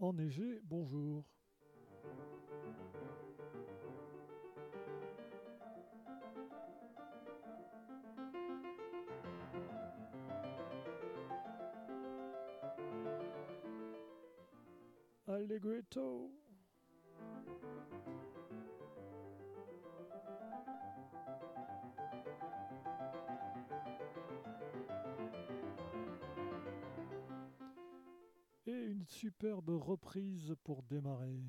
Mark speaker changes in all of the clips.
Speaker 1: enneigé, bonjour. Allegretto. une superbe reprise pour démarrer.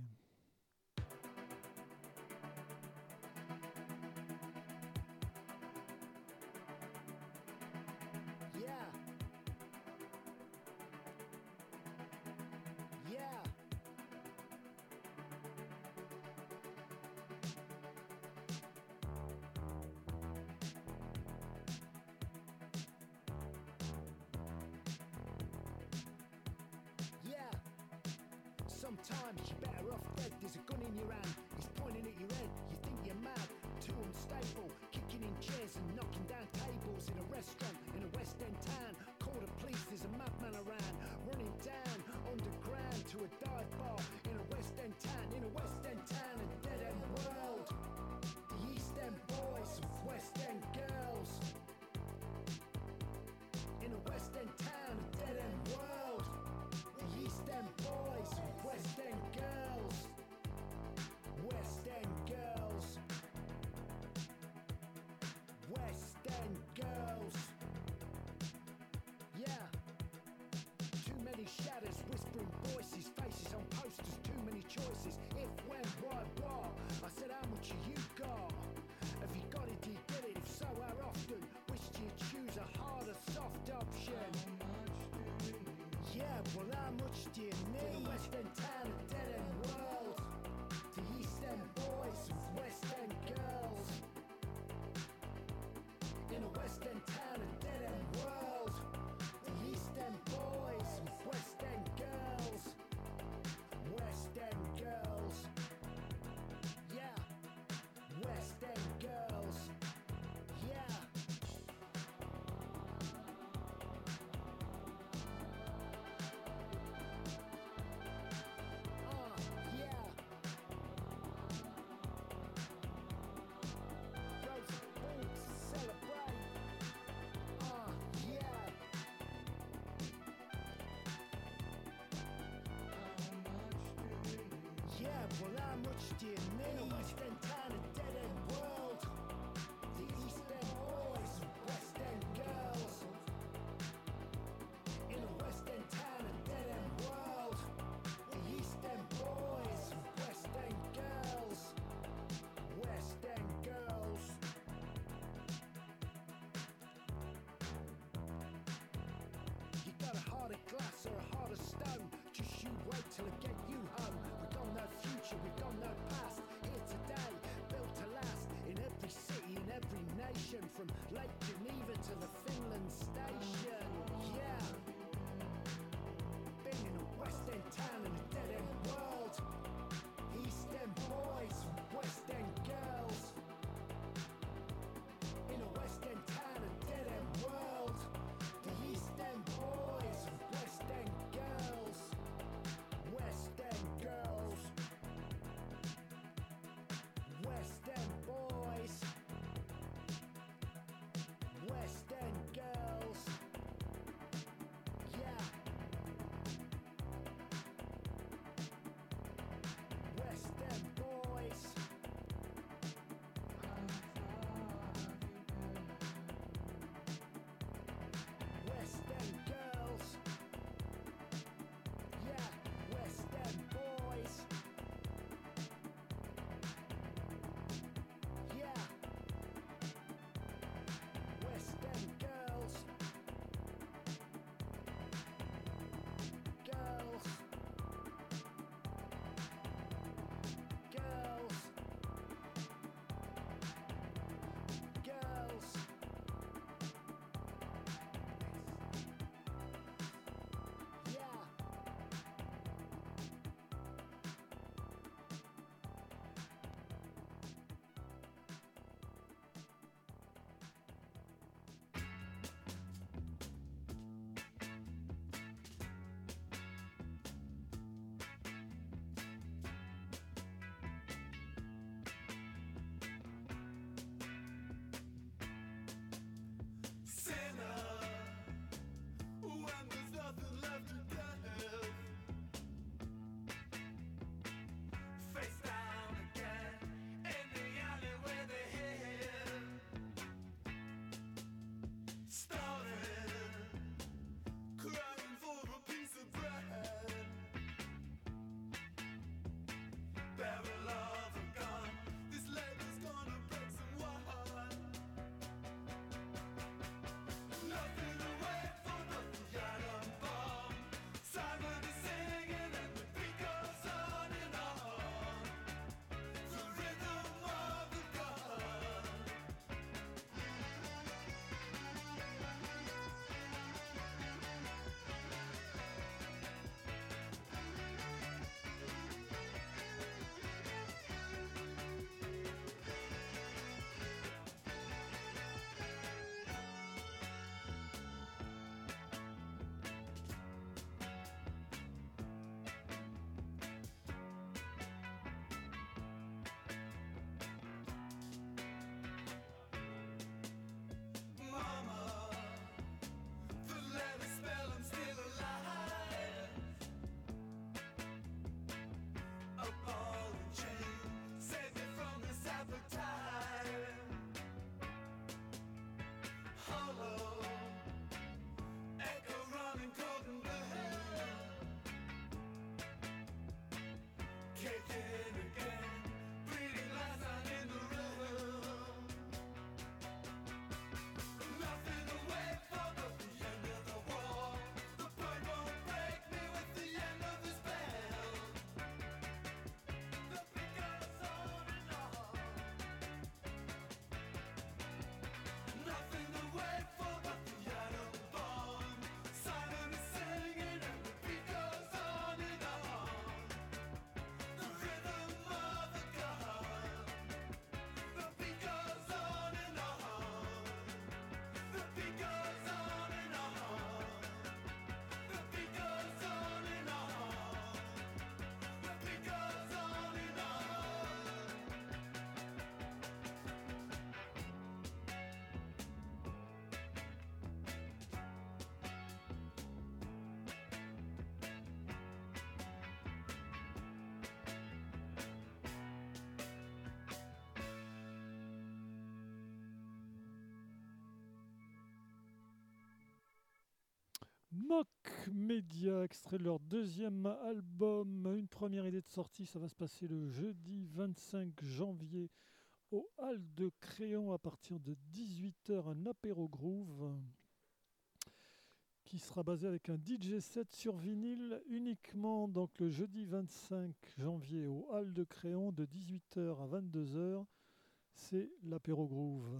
Speaker 2: much dead end world. The East End boys, West End girls. In West End town, a dead end world. The East End boys, West End girls. West End girls. You got a heart of glass or a heart of stone. Just you wait till I get you home future, we've gone no past. Here today, built to last. In every city, in every nation, from Lake.
Speaker 3: Mock Media, extrait leur deuxième album. Une première idée de sortie, ça va se passer le jeudi 25 janvier au Hall de Créon à partir de 18h, un apéro groove qui sera basé avec un DJ set sur vinyle uniquement donc le jeudi 25 janvier au Hall de Créon de 18h à 22h. C'est l'apéro groove.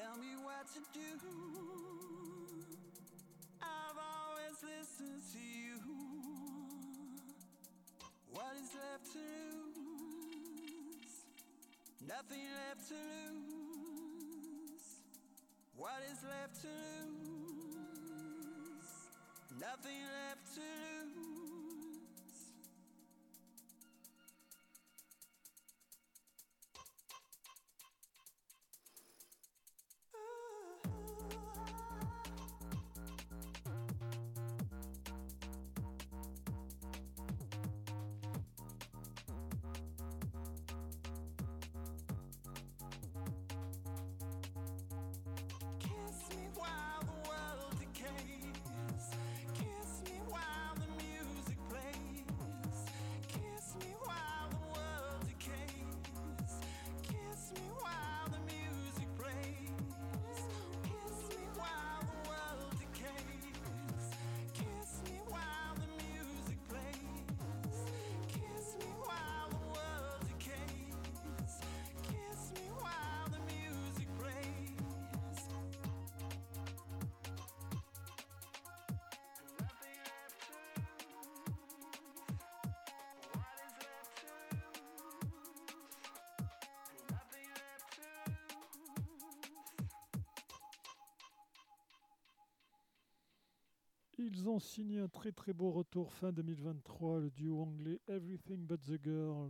Speaker 3: tell me what to do. I've always listened to you. What is left to lose? Nothing left to lose. What is left to lose? Nothing left to lose.
Speaker 4: Ils ont signé un très très beau retour fin 2023, le duo anglais Everything But the Girl.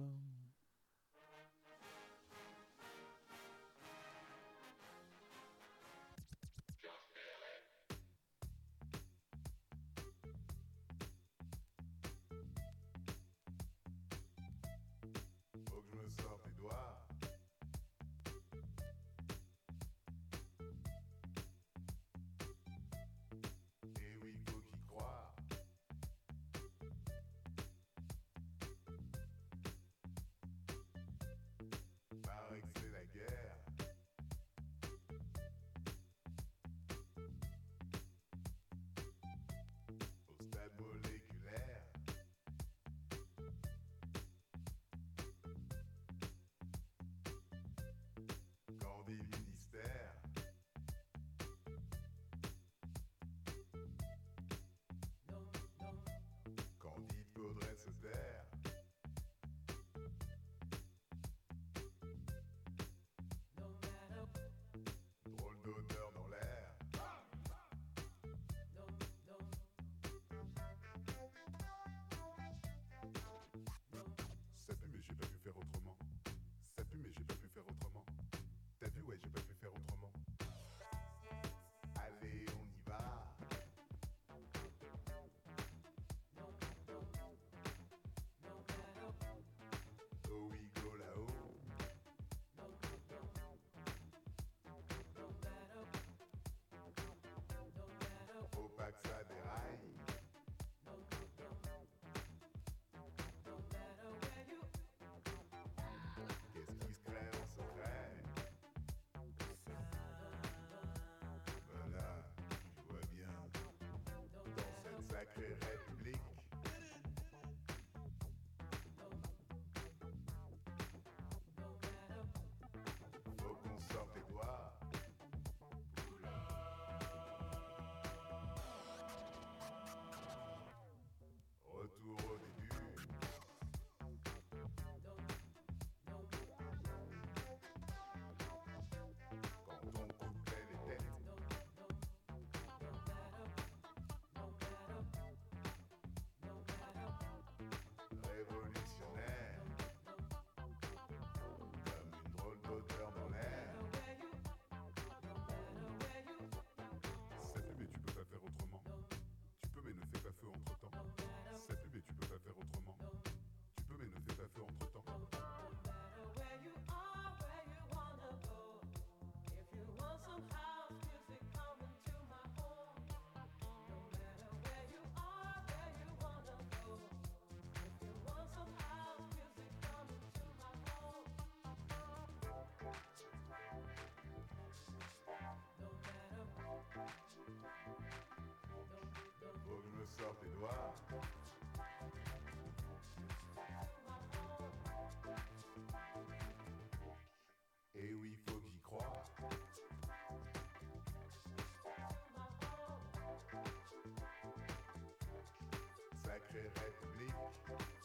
Speaker 5: fait République.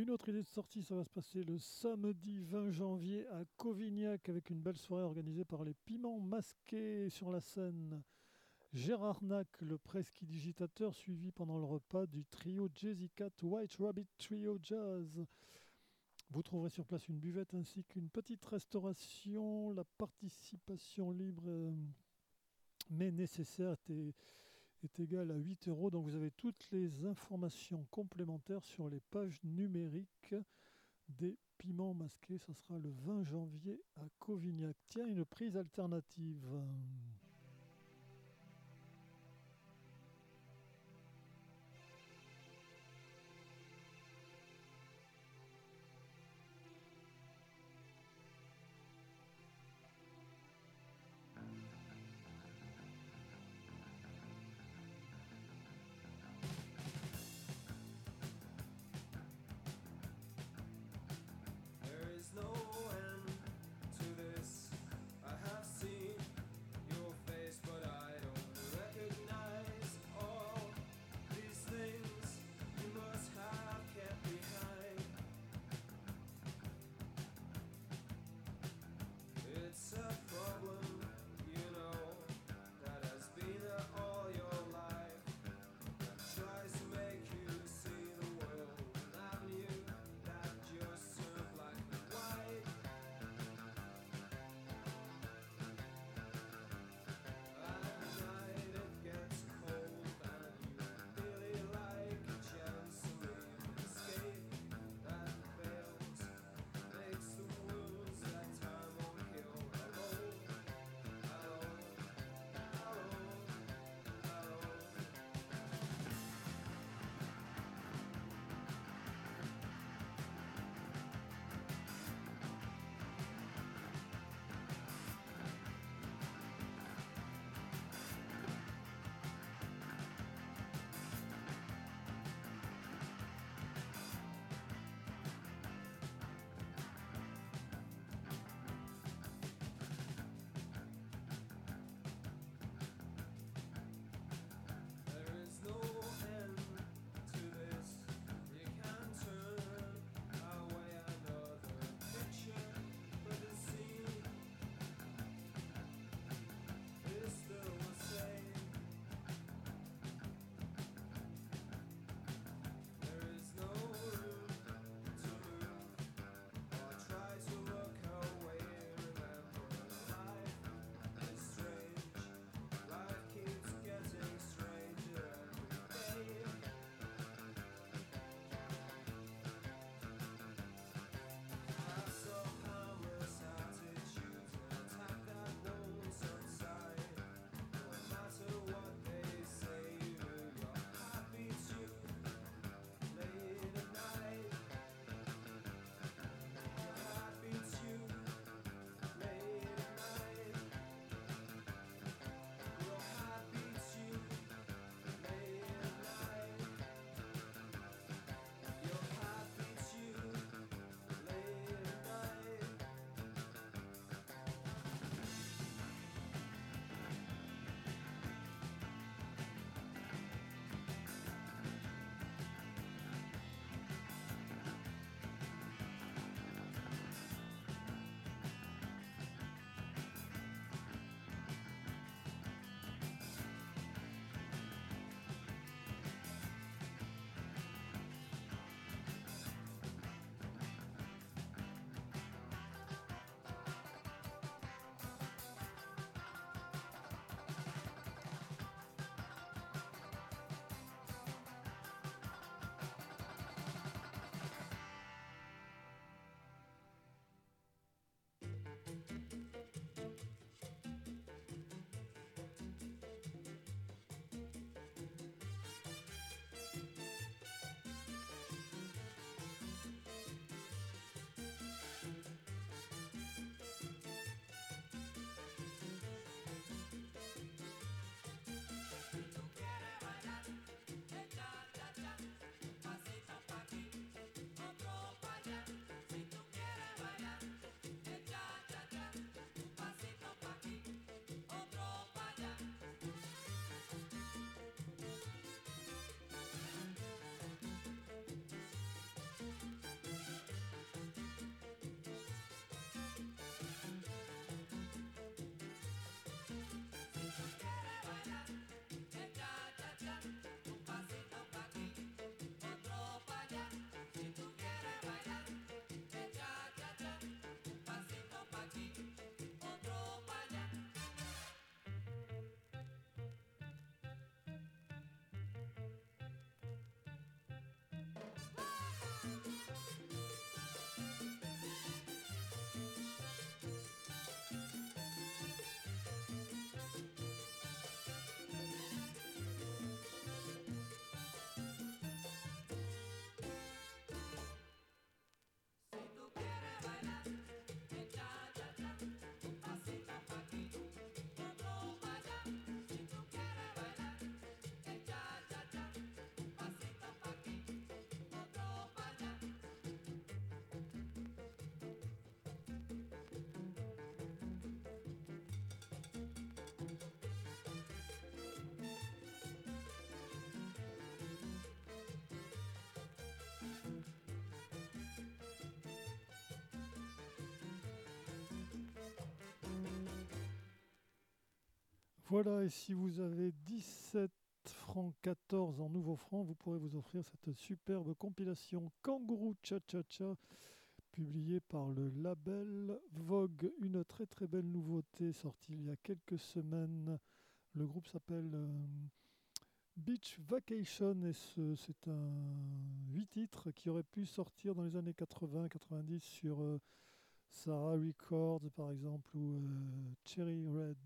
Speaker 5: Une
Speaker 6: autre idée de sortie, ça va se passer le samedi 20 janvier à Covignac avec une belle soirée organisée par les Piments Masqués sur la scène. Gérard Nack, le presque-digitateur, suivi pendant le repas du trio Jazzy Cat White Rabbit Trio Jazz. Vous trouverez sur place une buvette ainsi qu'une petite restauration. La participation libre euh, mais nécessaire est, est égale à 8 euros. Donc vous avez toutes les informations complémentaires sur les pages numériques des piments masqués. Ça sera le 20 janvier à Covignac. Tiens, une prise alternative.
Speaker 3: Whoa!
Speaker 6: Voilà, et si vous avez 17 francs 14 en nouveaux francs, vous pourrez vous offrir cette superbe compilation Kangourou Cha Cha Cha, publiée par le label Vogue. Une très très belle nouveauté sortie il y a quelques semaines. Le groupe s'appelle euh, Beach Vacation et ce- c'est un 8 titres qui aurait pu sortir dans les années 80-90 sur euh, Sarah Records par exemple ou euh, Cherry Red.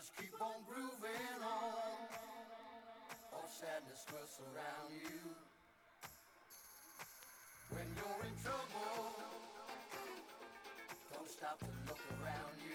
Speaker 3: Just keep on grooving on. All sadness will surround you. When you're in trouble, don't stop to look around you.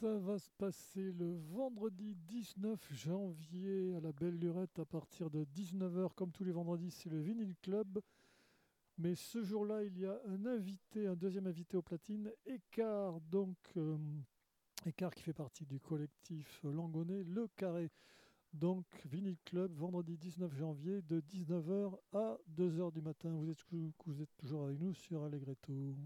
Speaker 6: Ça va se passer le vendredi 19 janvier à la Belle Lurette à partir de 19h. Comme tous les vendredis, c'est le Vinyl Club. Mais ce jour-là, il y a un invité, un deuxième invité au platine, Écart, donc euh, qui fait partie du collectif Langonnet, Le Carré. Donc Vinyl Club, vendredi 19 janvier, de 19h à 2h du matin. Vous êtes, vous êtes toujours avec nous sur Allegretto.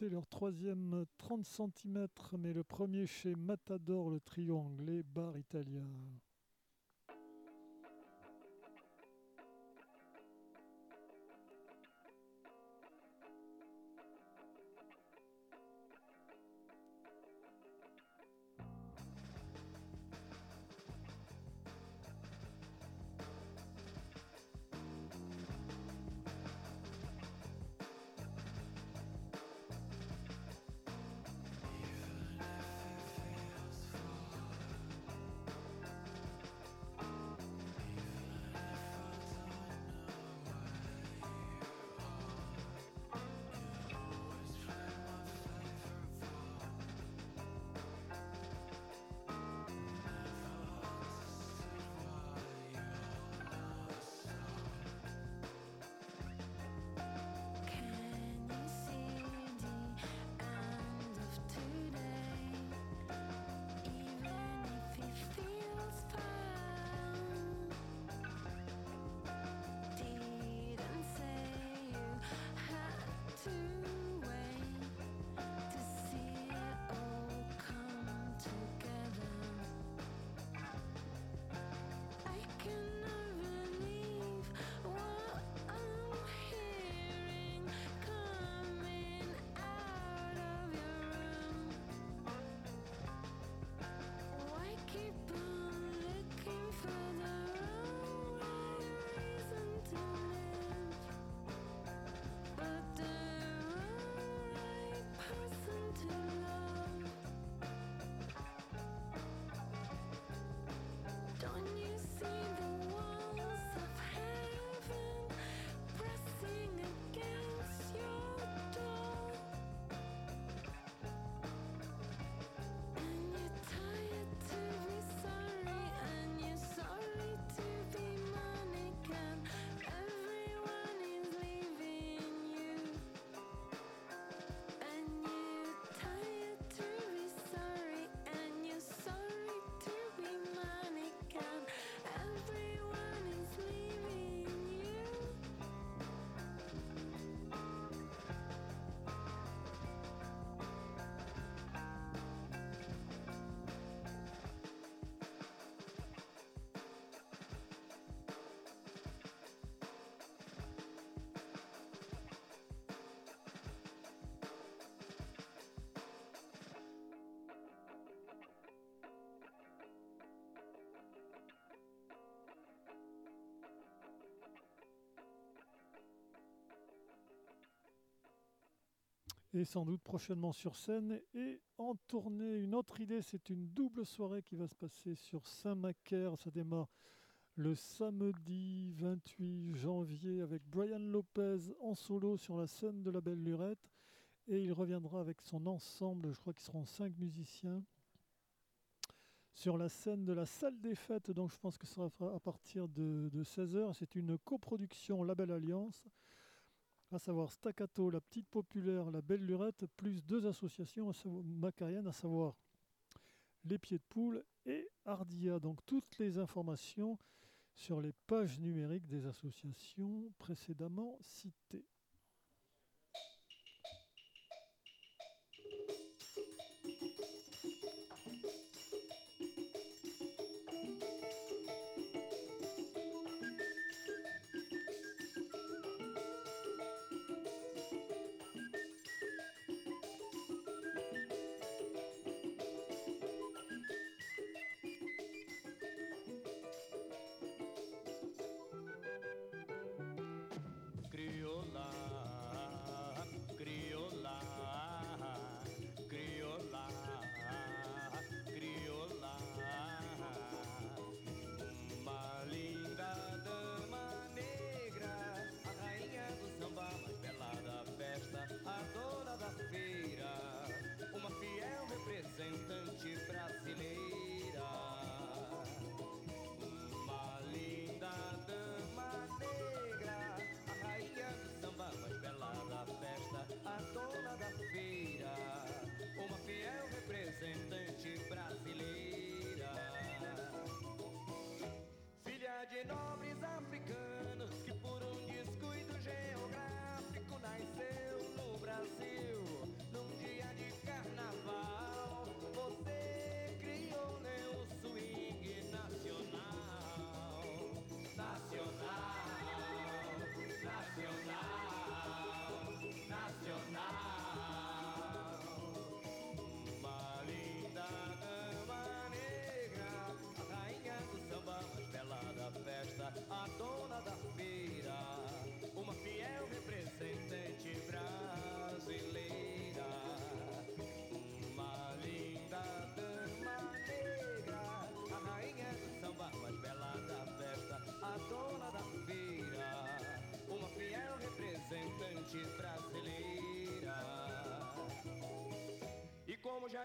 Speaker 7: C'est leur troisième 30 cm, mais le premier chez Matador, le trio anglais Bar Italia. Et sans doute prochainement sur scène et en tournée. Une autre idée, c'est une double soirée qui va se passer sur Saint-Macaire. Ça démarre le samedi 28 janvier avec Brian Lopez en solo sur la scène de la Belle Lurette et il reviendra avec son ensemble, je crois qu'ils seront cinq musiciens sur la scène de la salle des fêtes, donc je pense que ça sera à partir de, 16h. C'est une coproduction Label Alliance, à savoir Staccato, La Petite Populaire, La Belle Lurette, plus deux associations macariennes, à savoir Les Pieds de Poule et Ardia. Donc toutes les informations sur les pages numériques des associations précédemment citées.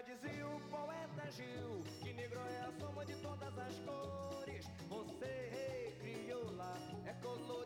Speaker 8: dizia o poeta Gil que negro é a soma de todas as cores. Você recriou lá, é colorido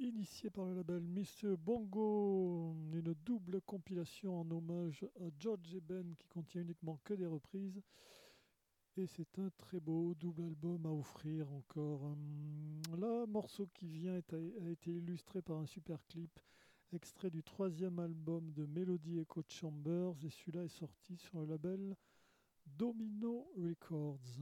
Speaker 7: initié par le label Monsieur Bongo, une double compilation en hommage à George Eben qui contient uniquement que des reprises. Et c'est un très beau double album à offrir encore. Hum, là, morceau qui vient a été illustré par un super clip extrait du troisième album de Melody Echo Chambers et celui-là est sorti sur le label Domino Records.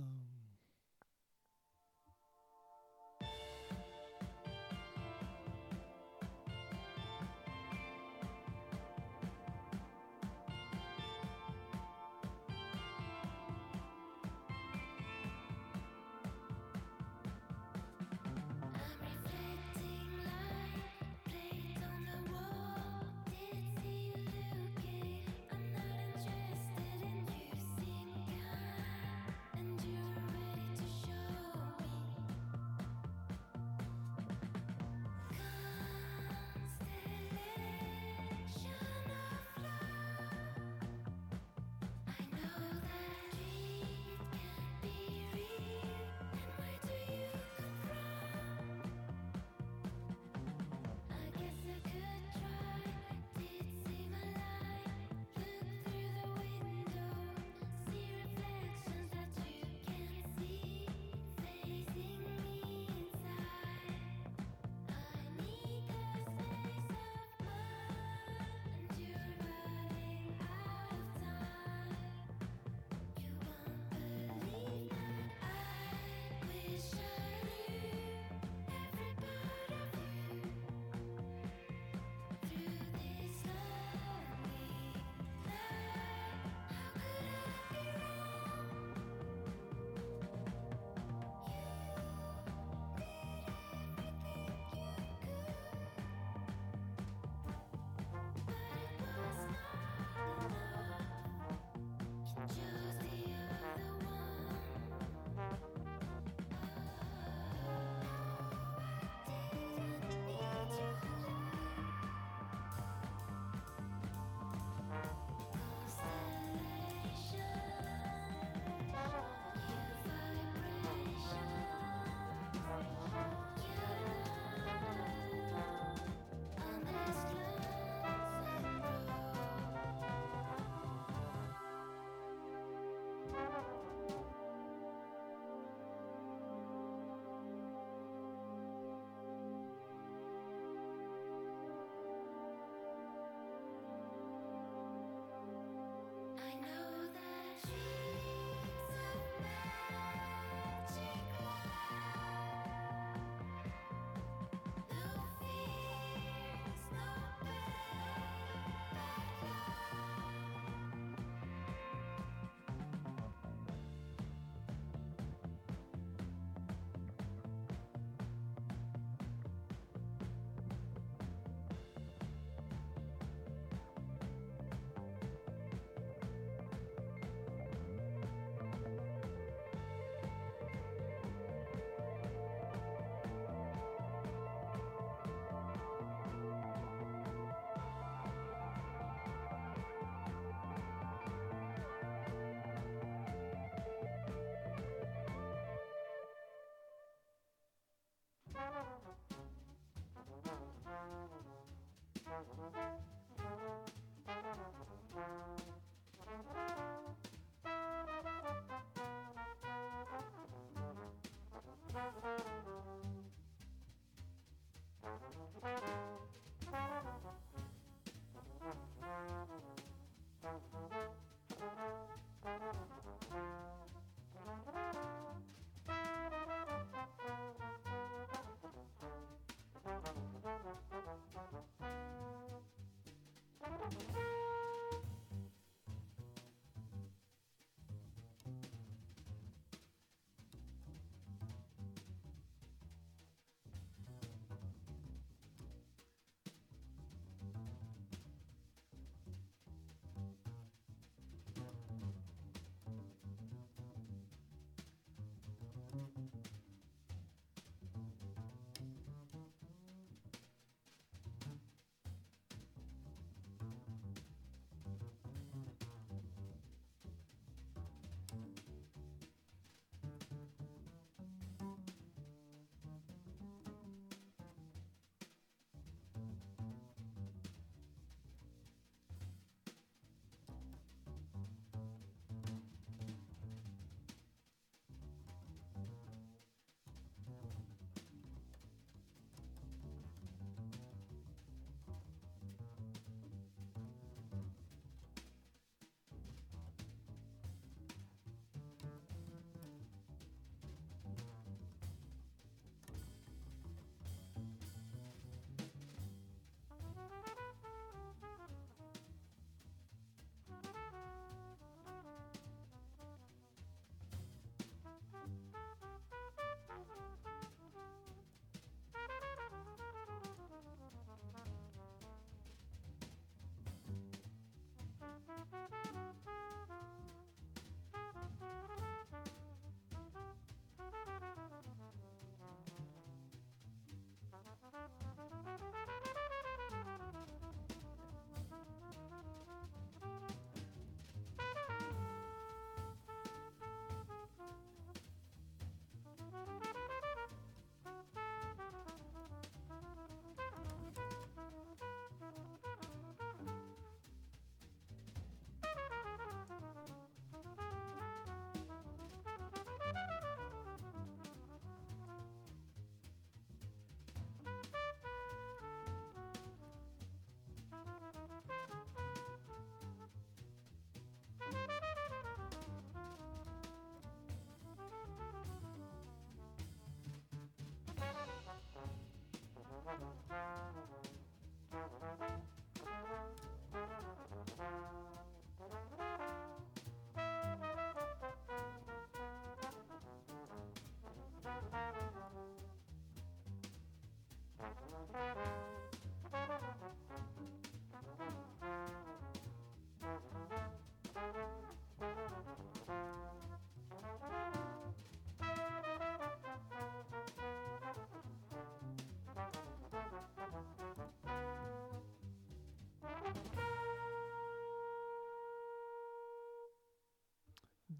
Speaker 9: Mm-hmm.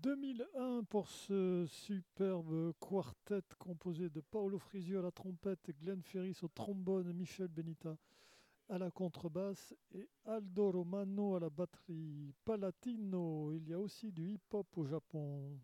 Speaker 6: 2001 pour ce superbe quartet composé de Paolo Frisio à la trompette, Glenn Ferris au trombone, Michel Benita à la contrebasse et Aldo Romano à la batterie. Palatino, il y a aussi du hip-hop au Japon.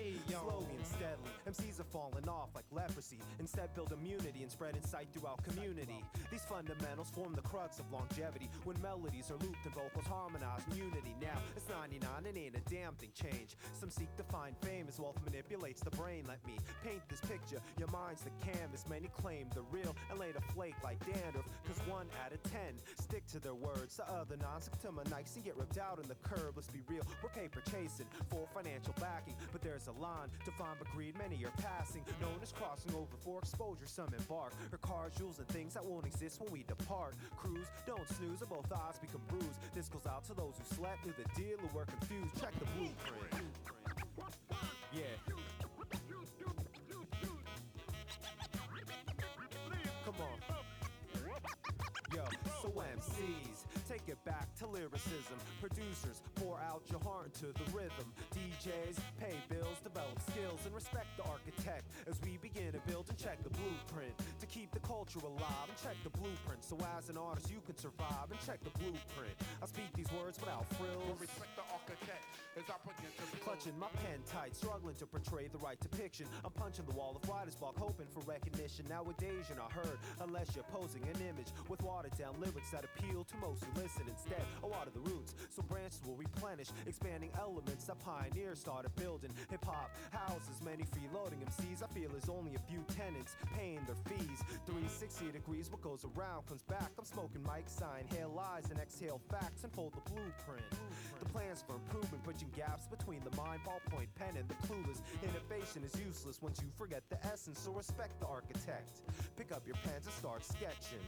Speaker 10: Slowly and steadily, MCs are falling off like leprosy. Instead, build immunity and spread insight throughout community. These fundamentals form the crux of longevity. When melodies are looped and vocals harmonize unity. Now it's 99 and ain't a damn thing changed. Some seek to find fame as wealth manipulates the brain. Let me paint this picture. Your mind's the canvas. Many claim the real and later flake like dandruff. Cause one out of ten stick to their words. The other nine stick to my nikes and get ripped out in the curb. Let's be real, we're paper chasing for financial backing. But there's a line to find greed many are passing. Known as crossing over for exposure, some embark. Or cars, jewels, and things that won't exist when we depart. Cruise, don't snooze, or both eyes become bruised. This goes out to those who slept, through the deal, who were confused. Check the blueprint. Yeah. Come on. Yo, so MCs, take it back to lyricism. Producers, pour out your heart into the rhythm. DJs, pay bills, develop skills, and respect the architect as we begin to build and check the blueprint. To keep the culture alive and check the blueprint. So as an artist, you can survive and check the blueprint. I speak these words without frills.
Speaker 11: Respect the architect as I begin to
Speaker 10: Clutching my pen tight, struggling to portray the right depiction. I'm punching the wall of writer's block, hoping for recognition. Nowadays, you're not heard unless you're posing an image with watered down lyrics that appeal to most who listen. Instead, a lot of the roots so branches will replenish, expanding elements that pioneers started building. Hip hop houses many freeloading MCs. I feel is only a few tenants paying their fees. 360 degrees, what goes around comes back. I'm smoking mic sign, inhale lies and exhale facts, and fold the blueprint. The plans for improvement, bridging gaps between the mind, ballpoint pen, and the clueless. Innovation is useless once you forget the essence, so respect the architect. Pick up your pens and start sketching.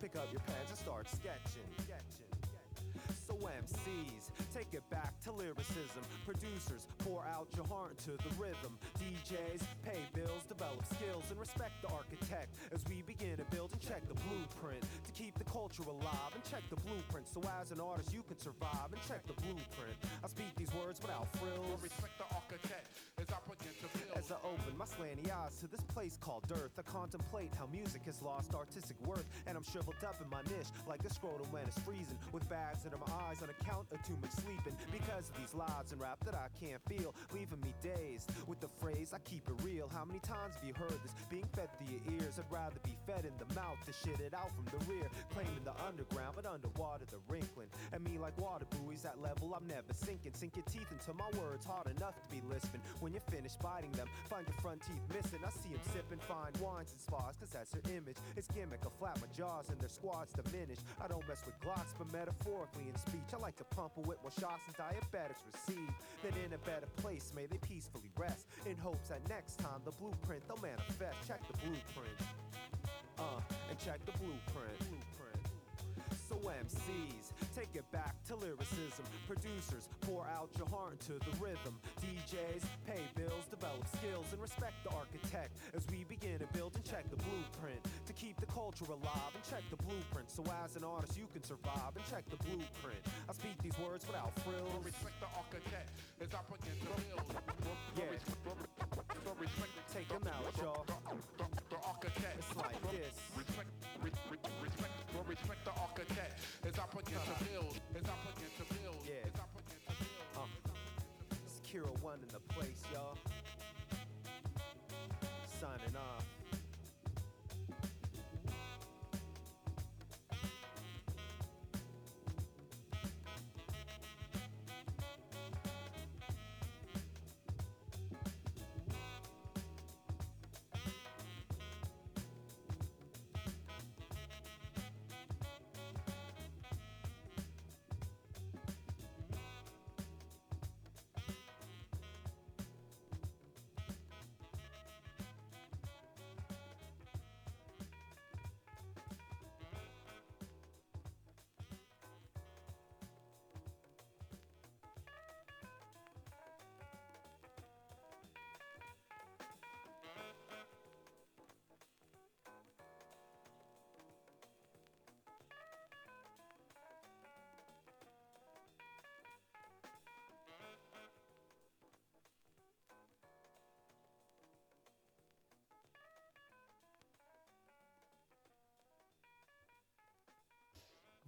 Speaker 10: Pick up your pens and start sketching. Sketching. So MCs, take it back to lyricism. Producers, pour out your heart into the rhythm. DJs, pay bills, develop skills, and respect the architect as we begin to build and check the blueprint to keep the culture alive and check the blueprint. So as an artist, you can survive and check the blueprint. I speak these words without frills.
Speaker 11: respect the architect as I begin to build.
Speaker 10: As I open my slanty eyes to this place called Earth, I contemplate how music has lost artistic worth. And I'm shriveled up in my niche like a scrotum when it's freezing. With bags under my eyes on account of too much sleeping. Because of these lies and rap that I can't feel, leaving me dazed. With the phrase, I keep it real. How many times have you heard this being fed through your ears? I'd rather be fed in the mouth to shit it out from the rear. Claiming the underground, but underwater the wrinkling. And me like water buoys at level I'm never sinking. Sink your teeth into my words hard enough to be lisping. When you're finished biting them, find your front teeth missing. I see them sipping fine wines and spas, cause that's their image. It's gimmick, I flap my jaws and their squads diminish. I don't mess with glocks, but metaphorically in speech, I like to pump whip while shots and diabetics receive. Then in a better place, may they peacefully rest. In hopes that next time the blueprint they'll manifest. Check the blueprint. Uh, and check the blueprint. Blueprint. So MCs, take it back to lyricism. Producers, pour out your heart into the rhythm. DJs, pay bills, develop skills, and respect the architect as we begin to build and check the blueprint to keep the culture alive and check the blueprint. So as an artist, you can survive and check the blueprint. I speak these words without frills.
Speaker 11: Respect the architect as I begin to build.
Speaker 10: Yeah the
Speaker 11: respect to
Speaker 10: take him out, y'all.
Speaker 11: The, architect.
Speaker 10: It's like this.
Speaker 11: Respect, re, re, respect, respect the architect. As I put into uh-huh.
Speaker 10: build.
Speaker 11: as I put into build. yeah. as I put.
Speaker 10: Uh, it's Kero One in the place, y'all. Signing off.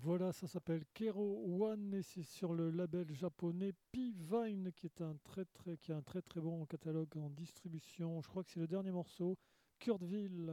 Speaker 12: Voilà, ça s'appelle Kero One et c'est sur le label japonais P-Vine qui est un très très qui a un très très bon catalogue en distribution. Je crois que c'est le dernier morceau, Kurtville.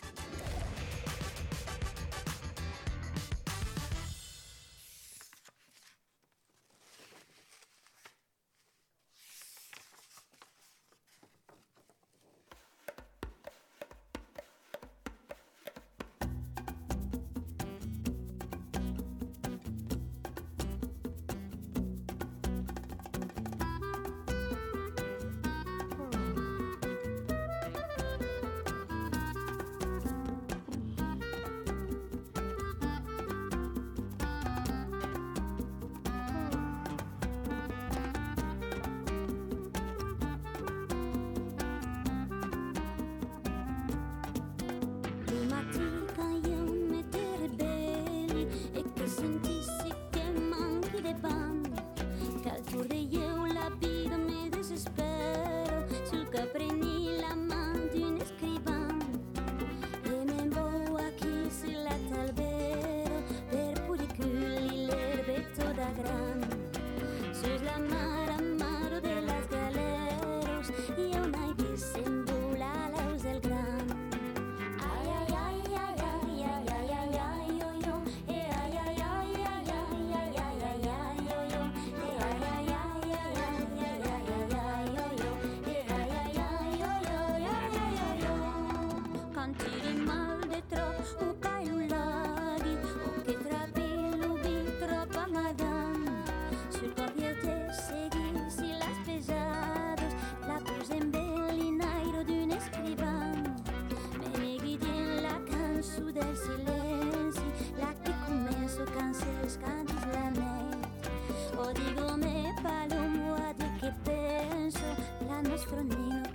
Speaker 13: franino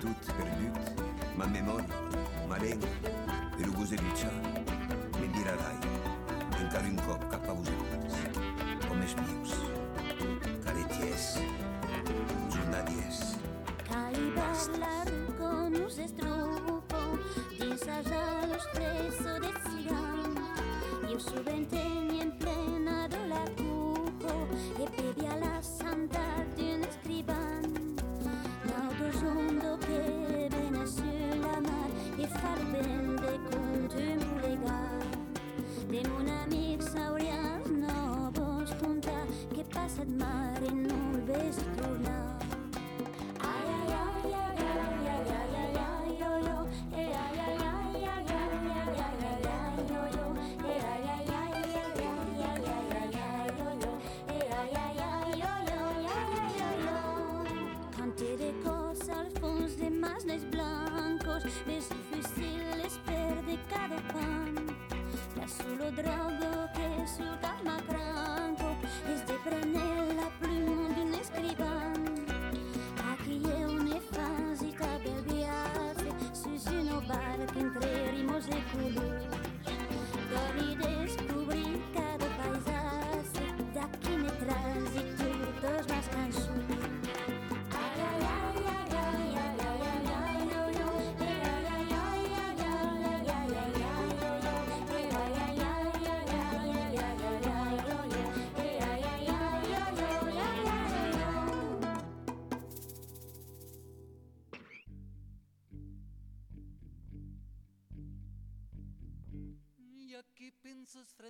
Speaker 13: toute perdue, ma mémoire, ma langue et le goût de. had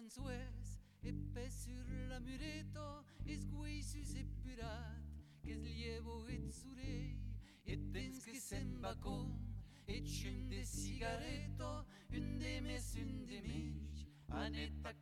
Speaker 13: Françoise, épais sur la mureta, esgueixos epurat, que es et surei, et temps que se'n va et xum de cigareta, un de més, un de menys, anetac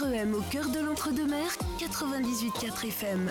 Speaker 14: REM au cœur de l'entre-deux-mer, 98.4 FM.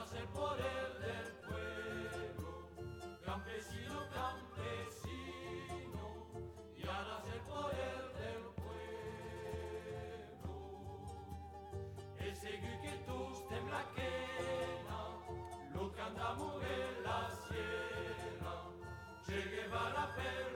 Speaker 15: nacer por del pueblo, campesino, campesino, y a nacer por del pueblo. E segui que tu stem la quena, lo cantamo en la sierra, Che Guevara per